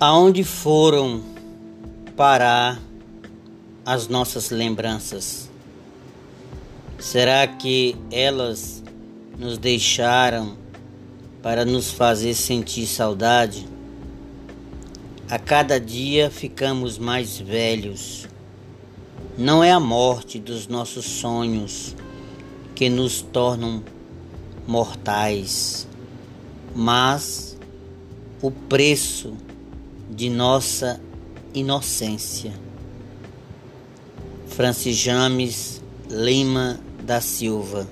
Aonde foram parar as nossas lembranças? Será que elas nos deixaram para nos fazer sentir saudade? A cada dia ficamos mais velhos. Não é a morte dos nossos sonhos que nos tornam mortais, mas o preço de nossa inocência. Francis James Lima da Silva